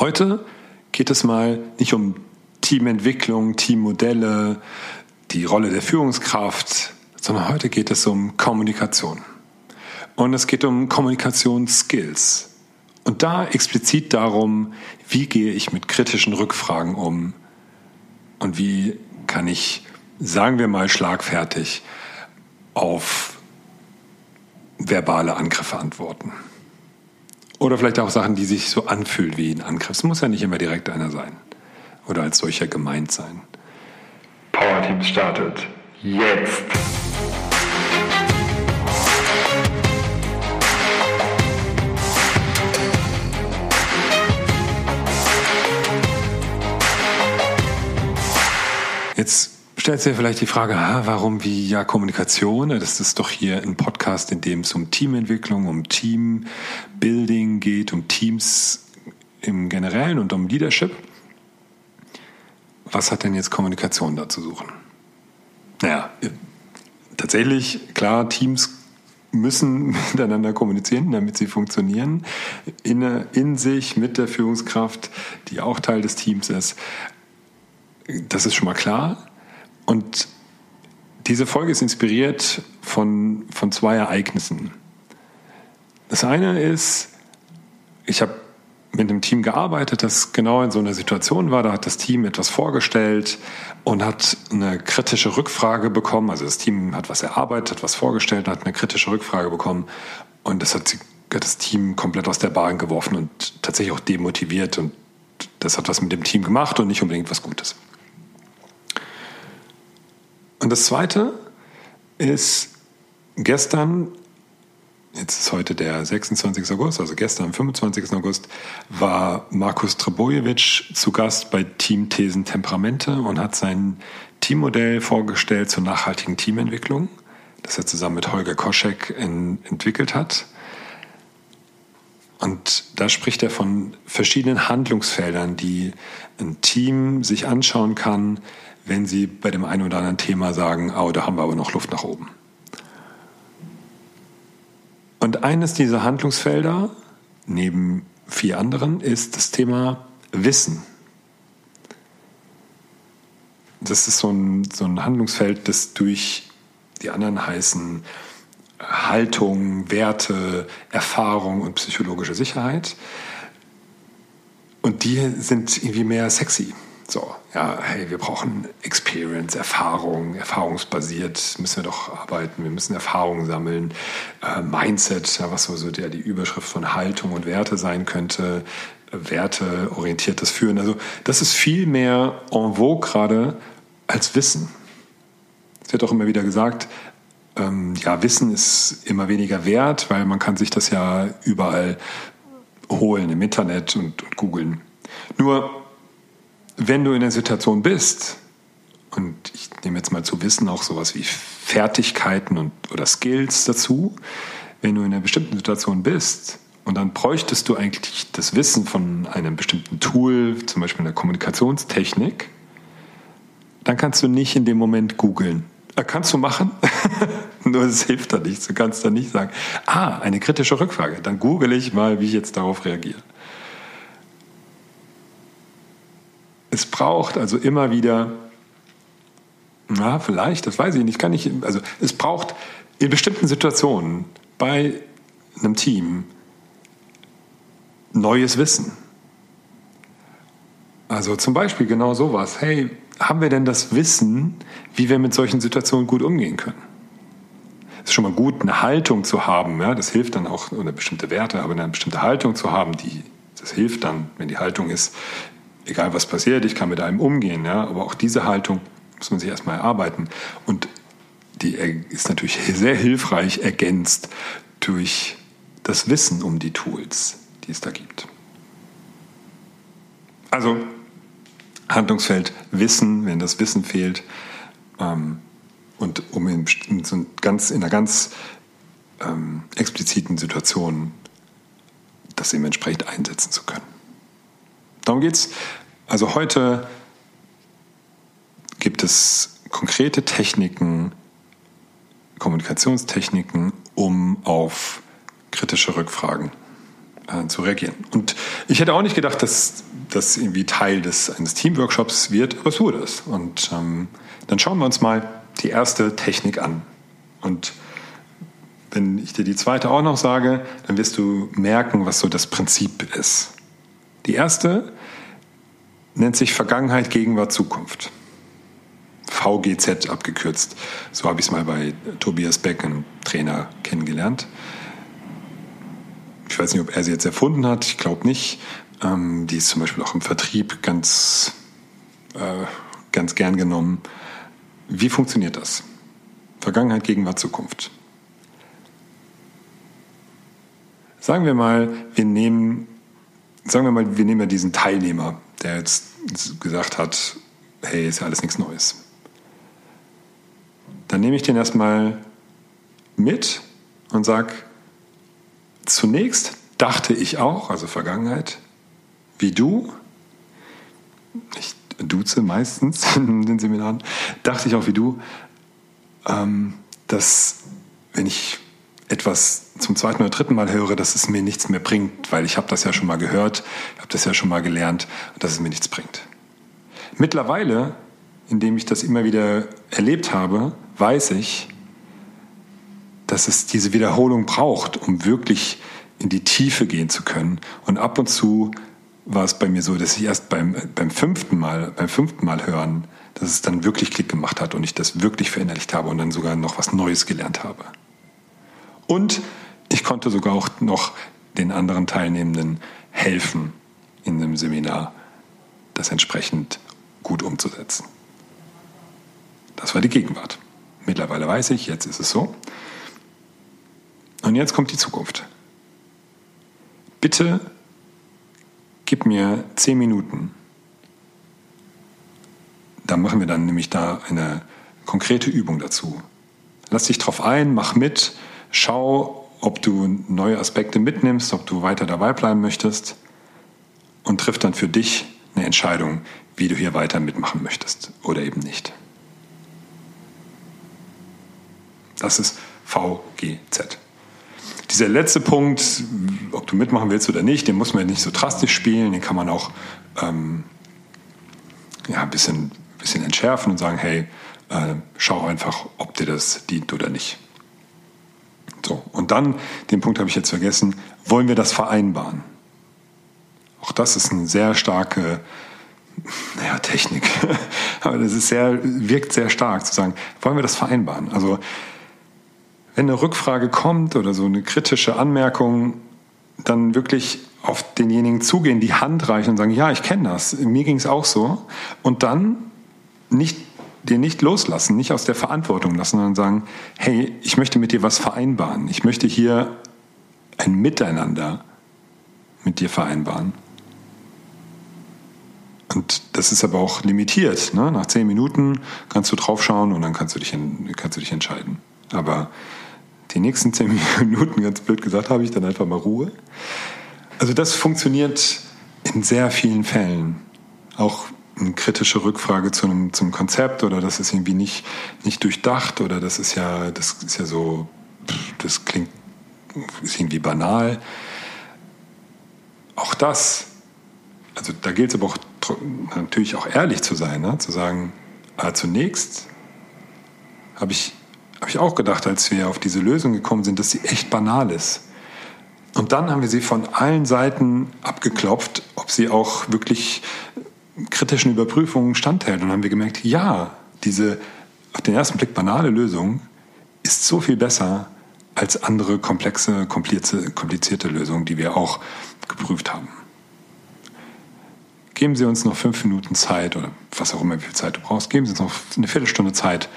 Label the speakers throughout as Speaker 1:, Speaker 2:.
Speaker 1: Heute geht es mal nicht um Teamentwicklung, Teammodelle, die Rolle der Führungskraft, sondern heute geht es um Kommunikation. Und es geht um Kommunikationsskills. Und da explizit darum, wie gehe ich mit kritischen Rückfragen um und wie kann ich, sagen wir mal, schlagfertig auf verbale Angriffe antworten. Oder vielleicht auch Sachen, die sich so anfühlen wie ein Angriff. Es muss ja nicht immer direkt einer sein oder als solcher gemeint sein.
Speaker 2: Power Team startet jetzt.
Speaker 1: Stellt sich vielleicht die Frage, warum wie ja Kommunikation? Das ist doch hier ein Podcast, in dem es um Teamentwicklung, um Teambuilding geht, um Teams im Generellen und um Leadership. Was hat denn jetzt Kommunikation da zu suchen? Naja, tatsächlich, klar, Teams müssen miteinander kommunizieren, damit sie funktionieren, in, in sich, mit der Führungskraft, die auch Teil des Teams ist. Das ist schon mal klar. Und diese Folge ist inspiriert von, von zwei Ereignissen. Das eine ist, ich habe mit einem Team gearbeitet, das genau in so einer Situation war. Da hat das Team etwas vorgestellt und hat eine kritische Rückfrage bekommen. Also das Team hat was erarbeitet, was vorgestellt und hat eine kritische Rückfrage bekommen. Und das hat das Team komplett aus der Bahn geworfen und tatsächlich auch demotiviert. Und das hat was mit dem Team gemacht und nicht unbedingt was Gutes. Und das Zweite ist, gestern, jetzt ist heute der 26. August, also gestern am 25. August, war Markus Trebojevic zu Gast bei Team Thesen Temperamente und hat sein Teammodell vorgestellt zur nachhaltigen Teamentwicklung, das er zusammen mit Holger Koschek in, entwickelt hat. Und da spricht er von verschiedenen Handlungsfeldern, die ein Team sich anschauen kann, wenn Sie bei dem einen oder anderen Thema sagen, oh, da haben wir aber noch Luft nach oben. Und eines dieser Handlungsfelder, neben vier anderen, ist das Thema Wissen. Das ist so ein, so ein Handlungsfeld, das durch die anderen heißen Haltung, Werte, Erfahrung und psychologische Sicherheit. Und die sind irgendwie mehr sexy. So, ja, hey, wir brauchen Experience, Erfahrung, erfahrungsbasiert müssen wir doch arbeiten, wir müssen Erfahrungen sammeln, äh, Mindset, ja, was so, der, die Überschrift von Haltung und Werte sein könnte, werteorientiertes Führen. Also das ist viel mehr en vogue gerade als Wissen. Es wird auch immer wieder gesagt, ähm, ja, Wissen ist immer weniger wert, weil man kann sich das ja überall holen im Internet und, und googeln. Nur wenn du in der Situation bist, und ich nehme jetzt mal zu Wissen auch sowas wie Fertigkeiten und, oder Skills dazu, wenn du in einer bestimmten Situation bist und dann bräuchtest du eigentlich das Wissen von einem bestimmten Tool, zum Beispiel einer Kommunikationstechnik, dann kannst du nicht in dem Moment googeln. Äh, kannst du machen, nur es hilft da nichts. Du kannst dann nicht sagen, ah, eine kritische Rückfrage, dann google ich mal, wie ich jetzt darauf reagiere. Es braucht also immer wieder, na, vielleicht, das weiß ich nicht, kann ich, also es braucht in bestimmten Situationen bei einem Team neues Wissen. Also zum Beispiel genau sowas. Hey, haben wir denn das Wissen, wie wir mit solchen Situationen gut umgehen können? Es ist schon mal gut, eine Haltung zu haben. Ja, das hilft dann auch, oder bestimmte Werte, aber eine bestimmte Haltung zu haben, die, das hilft dann, wenn die Haltung ist, egal was passiert, ich kann mit einem umgehen. Ja? Aber auch diese Haltung muss man sich erstmal erarbeiten. Und die ist natürlich sehr hilfreich ergänzt durch das Wissen um die Tools, die es da gibt. Also Handlungsfeld Wissen, wenn das Wissen fehlt, ähm, und um in, in, so ganz, in einer ganz ähm, expliziten Situation das eben entsprechend einsetzen zu können. Darum geht es. Also heute gibt es konkrete Techniken, Kommunikationstechniken, um auf kritische Rückfragen äh, zu reagieren. Und Ich hätte auch nicht gedacht, dass das irgendwie Teil des, eines Teamworkshops wird, aber es wurde es. Und ähm, dann schauen wir uns mal die erste Technik an. Und wenn ich dir die zweite auch noch sage, dann wirst du merken, was so das Prinzip ist. Die erste nennt sich Vergangenheit, Gegenwart, Zukunft. VGZ abgekürzt. So habe ich es mal bei Tobias Beck, einem Trainer, kennengelernt. Ich weiß nicht, ob er sie jetzt erfunden hat, ich glaube nicht. Ähm, die ist zum Beispiel auch im Vertrieb ganz, äh, ganz gern genommen. Wie funktioniert das? Vergangenheit, Gegenwart, Zukunft. Sagen wir mal, wir nehmen, sagen wir mal, wir nehmen ja diesen Teilnehmer, der jetzt gesagt hat, hey, ist ja alles nichts Neues. Dann nehme ich den erstmal mit und sage, zunächst dachte ich auch, also Vergangenheit, wie du, ich duze meistens in den Seminaren, dachte ich auch wie du, ähm, dass wenn ich etwas zum zweiten oder dritten Mal höre, dass es mir nichts mehr bringt, weil ich habe das ja schon mal gehört, habe das ja schon mal gelernt dass es mir nichts bringt. Mittlerweile, indem ich das immer wieder erlebt habe, weiß ich, dass es diese Wiederholung braucht, um wirklich in die Tiefe gehen zu können. Und ab und zu war es bei mir so, dass ich erst beim, beim fünften Mal, beim fünften Mal hören, dass es dann wirklich Klick gemacht hat und ich das wirklich verinnerlicht habe und dann sogar noch was Neues gelernt habe. Und ich konnte sogar auch noch den anderen Teilnehmenden helfen, in einem Seminar das entsprechend gut umzusetzen. Das war die Gegenwart. Mittlerweile weiß ich, jetzt ist es so. Und jetzt kommt die Zukunft. Bitte gib mir zehn Minuten. Da machen wir dann nämlich da eine konkrete Übung dazu. Lass dich drauf ein, mach mit, schau, ob du neue Aspekte mitnimmst, ob du weiter dabei bleiben möchtest und triff dann für dich eine Entscheidung, wie du hier weiter mitmachen möchtest oder eben nicht. Das ist VGZ. Dieser letzte Punkt, ob du mitmachen willst oder nicht, den muss man nicht so drastisch spielen, den kann man auch ähm, ja, ein bisschen, bisschen entschärfen und sagen, hey, äh, schau einfach, ob dir das dient oder nicht. So, und dann, den Punkt habe ich jetzt vergessen, wollen wir das vereinbaren? Auch das ist eine sehr starke naja, Technik. Aber das ist sehr, wirkt sehr stark zu sagen, wollen wir das vereinbaren? Also, wenn eine Rückfrage kommt oder so eine kritische Anmerkung, dann wirklich auf denjenigen zugehen, die Hand reichen und sagen, ja, ich kenne das, mir ging es auch so. Und dann nicht dir nicht loslassen, nicht aus der Verantwortung lassen, sondern sagen, hey, ich möchte mit dir was vereinbaren. Ich möchte hier ein Miteinander mit dir vereinbaren. Und das ist aber auch limitiert. Ne? Nach zehn Minuten kannst du draufschauen und dann kannst du dich, kannst du dich entscheiden. Aber die nächsten zehn Minuten, ganz blöd gesagt, habe ich dann einfach mal Ruhe. Also das funktioniert in sehr vielen Fällen. Auch eine kritische Rückfrage zu einem, zum Konzept oder das ist irgendwie nicht, nicht durchdacht oder das ist ja, das ist ja so, das klingt, ist irgendwie banal. Auch das, also da gilt es aber auch natürlich auch ehrlich zu sein, ne? zu sagen, ah, zunächst habe ich, hab ich auch gedacht, als wir auf diese Lösung gekommen sind, dass sie echt banal ist. Und dann haben wir sie von allen Seiten abgeklopft, ob sie auch wirklich kritischen Überprüfungen standhält. Und dann haben wir gemerkt, ja, diese auf den ersten Blick banale Lösung ist so viel besser als andere komplexe, komplizierte, komplizierte Lösungen, die wir auch geprüft haben. Geben Sie uns noch fünf Minuten Zeit oder was auch immer, wie viel Zeit du brauchst, geben Sie uns noch eine Viertelstunde Zeit,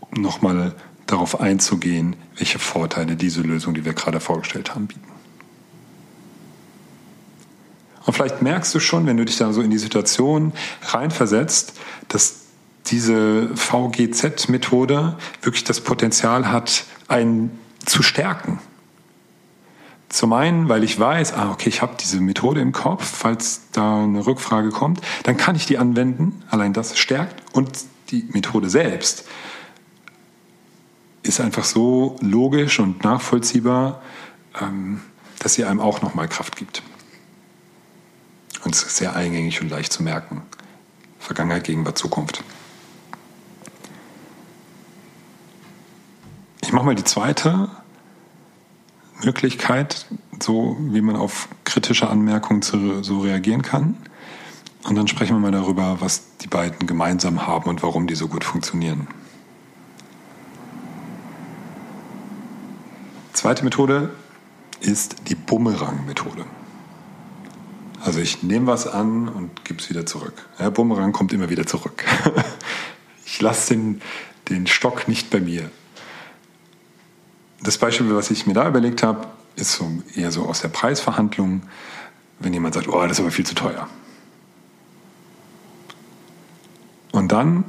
Speaker 1: um nochmal darauf einzugehen, welche Vorteile diese Lösung, die wir gerade vorgestellt haben, bieten. Und vielleicht merkst du schon, wenn du dich da so in die Situation reinversetzt, dass diese VGZ-Methode wirklich das Potenzial hat, einen zu stärken. Zum einen, weil ich weiß, ah, okay, ich habe diese Methode im Kopf, falls da eine Rückfrage kommt, dann kann ich die anwenden. Allein das stärkt. Und die Methode selbst ist einfach so logisch und nachvollziehbar, ähm, dass sie einem auch nochmal Kraft gibt. Und sehr eingängig und leicht zu merken. Vergangenheit, Gegenwart, Zukunft. Ich mache mal die zweite Möglichkeit, so wie man auf kritische Anmerkungen so reagieren kann. Und dann sprechen wir mal darüber, was die beiden gemeinsam haben und warum die so gut funktionieren. Zweite Methode ist die Bumerang-Methode. Also ich nehme was an und gebe es wieder zurück. Ja, Bumerang kommt immer wieder zurück. ich lasse den, den Stock nicht bei mir. Das Beispiel, was ich mir da überlegt habe, ist so eher so aus der Preisverhandlung, wenn jemand sagt, oh, das ist aber viel zu teuer. Und dann,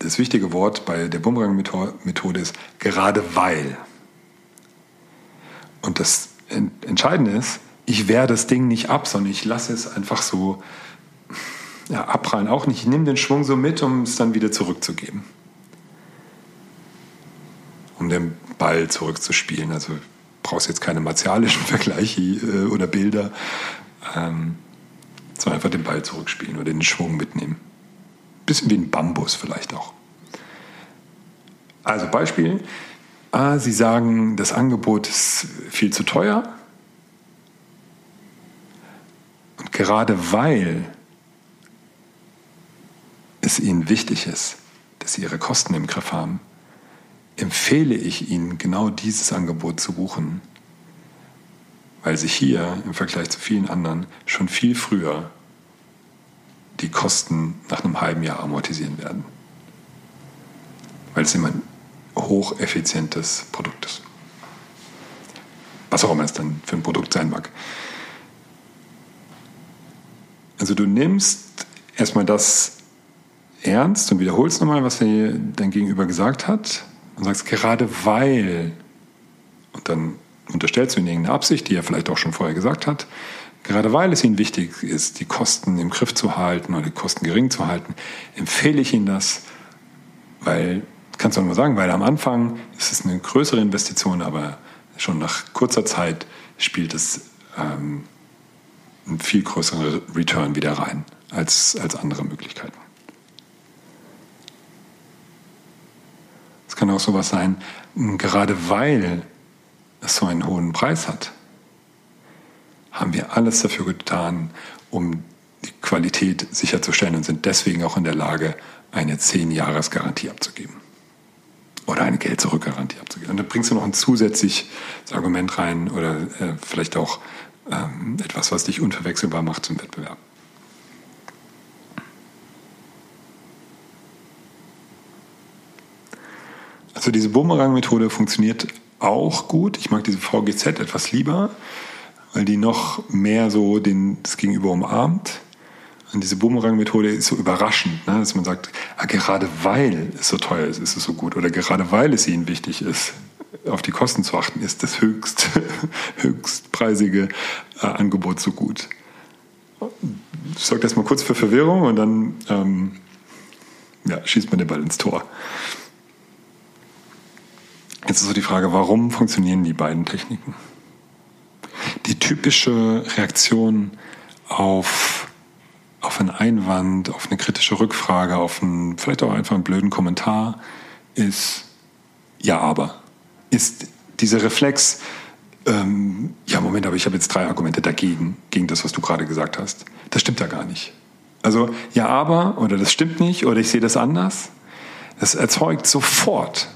Speaker 1: das wichtige Wort bei der Bumerang-Methode ist gerade weil. Und das Entscheidende ist, ich wehre das Ding nicht ab, sondern ich lasse es einfach so ja, abprallen. Auch nicht. Ich nehme den Schwung so mit, um es dann wieder zurückzugeben. Um den Ball zurückzuspielen. Also brauchst jetzt keine martialischen Vergleiche äh, oder Bilder, ähm, sondern einfach den Ball zurückspielen oder den Schwung mitnehmen. Bisschen wie ein Bambus vielleicht auch. Also Beispiel, ah, Sie sagen, das Angebot ist viel zu teuer. Gerade weil es Ihnen wichtig ist, dass Sie Ihre Kosten im Griff haben, empfehle ich Ihnen, genau dieses Angebot zu buchen, weil sich hier im Vergleich zu vielen anderen schon viel früher die Kosten nach einem halben Jahr amortisieren werden. Weil es immer ein hocheffizientes Produkt ist. Was auch immer es dann für ein Produkt sein mag. Also du nimmst erstmal das ernst und wiederholst nochmal, was dein Gegenüber gesagt hat und sagst, gerade weil, und dann unterstellst du ihm irgendeine Absicht, die er vielleicht auch schon vorher gesagt hat, gerade weil es ihm wichtig ist, die Kosten im Griff zu halten oder die Kosten gering zu halten, empfehle ich ihm das, weil, kannst du auch nur sagen, weil am Anfang ist es eine größere Investition, aber schon nach kurzer Zeit spielt es ähm, einen viel größeren Return wieder rein als, als andere Möglichkeiten. kann auch sowas sein, gerade weil es so einen hohen Preis hat, haben wir alles dafür getan, um die Qualität sicherzustellen und sind deswegen auch in der Lage, eine 10-Jahres-Garantie abzugeben. Oder eine Geld-Zurück-Garantie abzugeben. Und dann bringst du noch ein zusätzliches Argument rein oder äh, vielleicht auch ähm, etwas, was dich unverwechselbar macht zum Wettbewerb. Also diese Bumerang-Methode funktioniert auch gut. Ich mag diese VGZ etwas lieber, weil die noch mehr so den, das Gegenüber umarmt. Und diese Bumerang-Methode ist so überraschend, ne? dass man sagt, ah, gerade weil es so teuer ist, ist es so gut. Oder gerade weil es ihnen wichtig ist, auf die Kosten zu achten, ist das höchst, höchstpreisige äh, Angebot so gut. Sorgt erstmal kurz für Verwirrung und dann ähm, ja, schießt man den Ball ins Tor. Jetzt ist so die Frage, warum funktionieren die beiden Techniken? Die typische Reaktion auf, auf einen Einwand, auf eine kritische Rückfrage, auf einen, vielleicht auch einfach einen blöden Kommentar ist ja, aber. Ist dieser Reflex, ähm, ja, Moment, aber ich habe jetzt drei Argumente dagegen, gegen das, was du gerade gesagt hast. Das stimmt ja gar nicht. Also, ja, aber, oder das stimmt nicht, oder ich sehe das anders. Das erzeugt sofort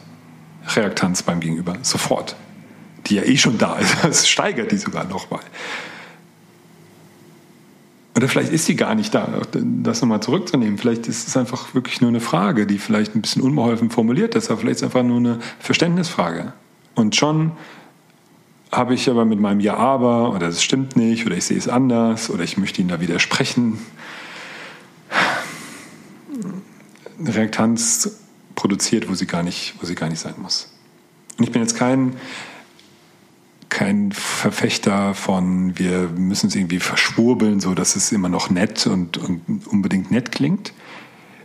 Speaker 1: Reaktanz beim Gegenüber, sofort. Die ja eh schon da ist. Es steigert die sogar nochmal. Oder vielleicht ist sie gar nicht da, das nochmal zurückzunehmen. Vielleicht ist es einfach wirklich nur eine Frage, die vielleicht ein bisschen unbeholfen formuliert ist, aber vielleicht ist es einfach nur eine Verständnisfrage. Und schon habe ich aber mit meinem Ja, aber oder es stimmt nicht oder ich sehe es anders oder ich möchte Ihnen da widersprechen. Reaktanz produziert, wo sie gar nicht, wo sie gar nicht sein muss. Und ich bin jetzt kein, kein Verfechter von, wir müssen es irgendwie verschwurbeln, so dass es immer noch nett und, und unbedingt nett klingt.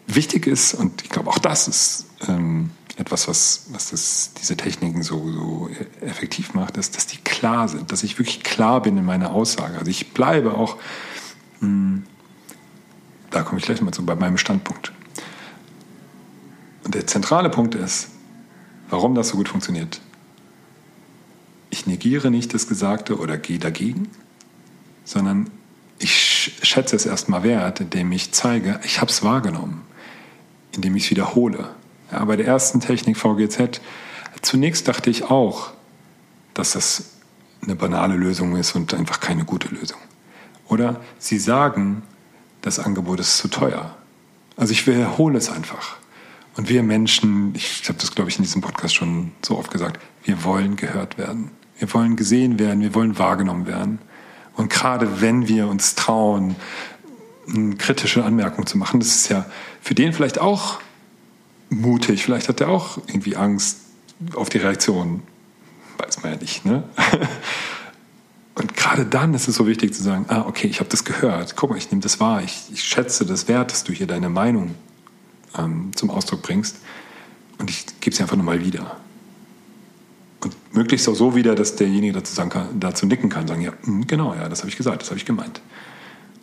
Speaker 1: Wichtig ist, und ich glaube auch das ist ähm, etwas, was, was das, diese Techniken so, so effektiv macht, ist, dass die klar sind, dass ich wirklich klar bin in meiner Aussage. Also ich bleibe auch Hm, da komme ich gleich mal zu, bei meinem Standpunkt. Und der zentrale Punkt ist, warum das so gut funktioniert. Ich negiere nicht das Gesagte oder gehe dagegen, sondern ich schätze es erstmal wert, indem ich zeige, ich habe es wahrgenommen, indem ich es wiederhole. Ja, bei der ersten Technik VGZ, zunächst dachte ich auch, dass das eine banale Lösung ist und einfach keine gute Lösung. Oder sie sagen, das Angebot ist zu teuer. Also ich wiederhole es einfach. Und wir Menschen, ich habe das, glaube ich, in diesem Podcast schon so oft gesagt, wir wollen gehört werden. Wir wollen gesehen werden, wir wollen wahrgenommen werden. Und gerade wenn wir uns trauen, eine kritische Anmerkung zu machen, das ist ja für den vielleicht auch mutig. Vielleicht hat er auch irgendwie Angst auf die Reaktion. Weiß man ja nicht. Ne? Und gerade dann ist es so wichtig zu sagen, ah, okay, ich habe das gehört. Guck mal, ich nehme das wahr. Ich, ich, schätze das wert, dass du hier deine Meinung ähm, zum Ausdruck bringst. Und ich gebe sie einfach nochmal wieder. Und möglichst auch so wieder, dass derjenige dazu, sagen kann, dazu nicken kann, sagen, ja, hm, genau, ja, das habe ich gesagt, das habe ich gemeint.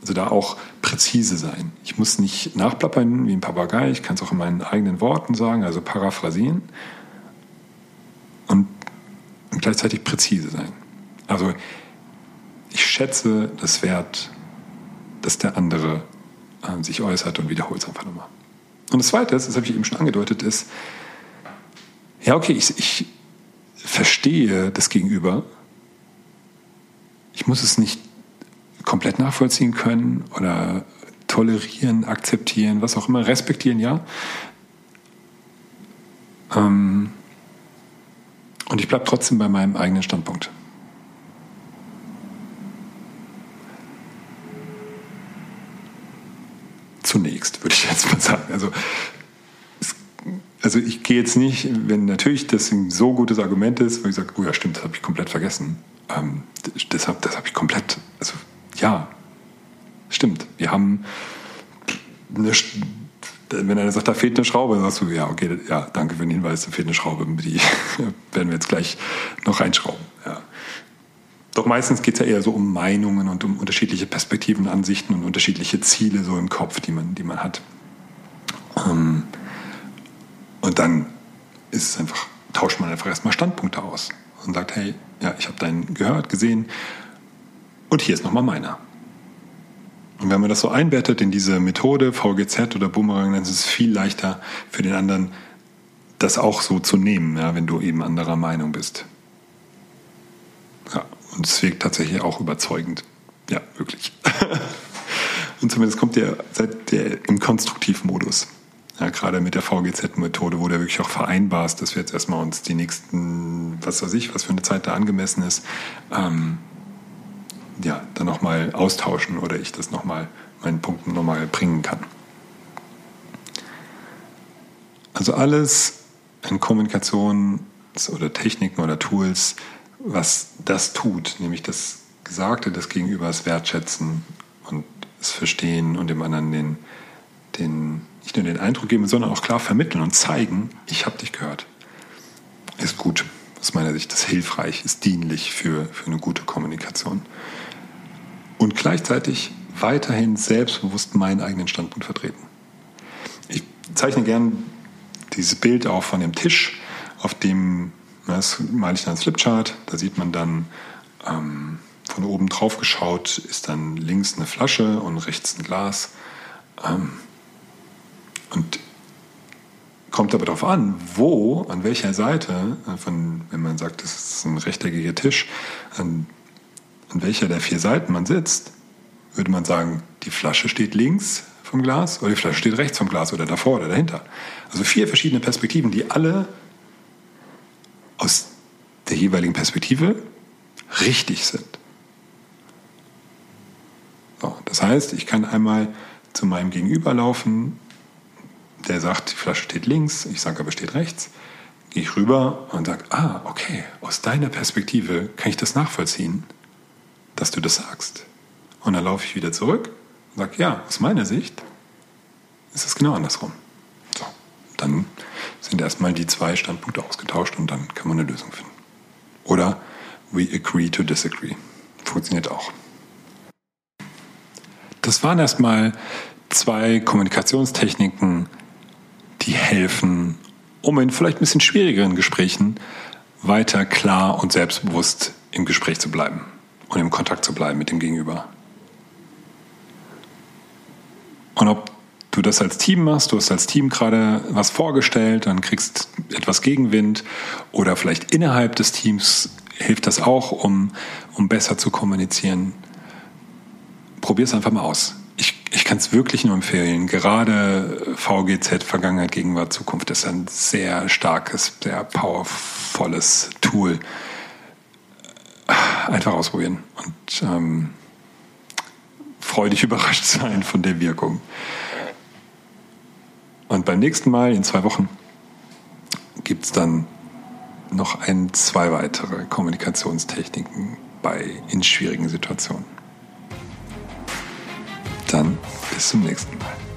Speaker 1: Also da auch präzise sein. Ich muss nicht nachplappern wie ein Papagei, ich kann es auch in meinen eigenen Worten sagen, also paraphrasieren. Und, gleichzeitig präzise sein. Also ich schätze das Wert, dass der andere äh, sich äußert und wiederholt es einfach nochmal. Und das Zweite das habe ich eben schon angedeutet, ist, ja, okay, ich, ich verstehe das Gegenüber. Ich muss es nicht komplett nachvollziehen können oder tolerieren, akzeptieren, was auch immer, respektieren, ja. Ähm, und ich bleibe trotzdem bei meinem eigenen Standpunkt. zunächst, würde ich jetzt mal sagen. Also, es, also ich gehe jetzt nicht, wenn natürlich das ein so gutes Argument ist, wo ich sage, oh ja, stimmt, das habe ich komplett vergessen. Ähm, das habe das hab ich komplett, also ja, stimmt. Wir haben eine, wenn einer sagt, da fehlt eine Schraube, dann sagst du, ja, okay, ja, danke für den Hinweis, da fehlt eine Schraube, die werden wir jetzt gleich noch reinschrauben. Ja. Doch meistens geht es ja eher so um Meinungen und um unterschiedliche Perspektiven, Ansichten und unterschiedliche Ziele so im Kopf, die man, die man hat. Ähm, und dann ist es einfach, tauscht man einfach erstmal Standpunkte aus und sagt, hey, ja, ich habe deinen gehört, gesehen und hier ist nochmal meiner. Und wenn man das so einbettet in diese Methode VGZ oder Boomerang, dann ist es viel leichter für den anderen, das auch so zu nehmen, ja, wenn du eben anderer Meinung bist. Ja, und es wirkt tatsächlich auch überzeugend. Ja, wirklich. und zumindest kommt der, seid der im Konstruktivmodus. Ja, gerade mit der VGZ-Methode, wo der wirklich auch vereinbar ist, dass wir jetzt erstmal uns die nächsten, was weiß ich, was für eine Zeit da angemessen ist, ähm, ja, dann nochmal austauschen oder ich das nochmal, meinen Punkten nochmal bringen kann. Also alles in Kommunikation oder Techniken oder Tools was das tut, nämlich das Gesagte des Gegenübers wertschätzen und es verstehen und dem anderen den, den, nicht nur den Eindruck geben, sondern auch klar vermitteln und zeigen, ich habe dich gehört. Ist gut, aus meiner Sicht, ist hilfreich, ist dienlich für, für eine gute Kommunikation. Und gleichzeitig weiterhin selbstbewusst meinen eigenen Standpunkt vertreten. Ich zeichne gern dieses Bild auch von dem Tisch, auf dem das male ich dann als Flipchart. Da sieht man dann ähm, von oben drauf geschaut, ist dann links eine Flasche und rechts ein Glas. Ähm, und kommt aber darauf an, wo, an welcher Seite, äh, von, wenn man sagt, das ist ein rechteckiger Tisch, an, an welcher der vier Seiten man sitzt, würde man sagen, die Flasche steht links vom Glas oder die Flasche steht rechts vom Glas oder davor oder dahinter. Also vier verschiedene Perspektiven, die alle aus der jeweiligen Perspektive richtig sind. So, das heißt, ich kann einmal zu meinem Gegenüber laufen, der sagt, die Flasche steht links, ich sage aber steht rechts, gehe ich rüber und sage, ah, okay, aus deiner Perspektive kann ich das nachvollziehen, dass du das sagst. Und dann laufe ich wieder zurück und sage, ja, aus meiner Sicht ist es genau andersrum. So, dann sind erstmal die zwei Standpunkte ausgetauscht und dann kann man eine Lösung finden. Oder we agree to disagree. Funktioniert auch. Das waren erstmal zwei Kommunikationstechniken, die helfen, um in vielleicht ein bisschen schwierigeren Gesprächen weiter klar und selbstbewusst im Gespräch zu bleiben und im Kontakt zu bleiben mit dem Gegenüber. Und ob du das als Team machst, du hast als Team gerade was vorgestellt, dann kriegst etwas Gegenwind oder vielleicht innerhalb des Teams hilft das auch, um, um besser zu kommunizieren. Probier es einfach mal aus. Ich, ich kann es wirklich nur empfehlen. Gerade VGZ, Vergangenheit, Gegenwart, Zukunft ist ein sehr starkes, sehr powervolles Tool. Einfach ausprobieren und ähm, freudig überrascht sein von der Wirkung. Und beim nächsten Mal in zwei Wochen gibt es dann noch ein, zwei weitere Kommunikationstechniken bei in schwierigen Situationen. Dann bis zum nächsten Mal.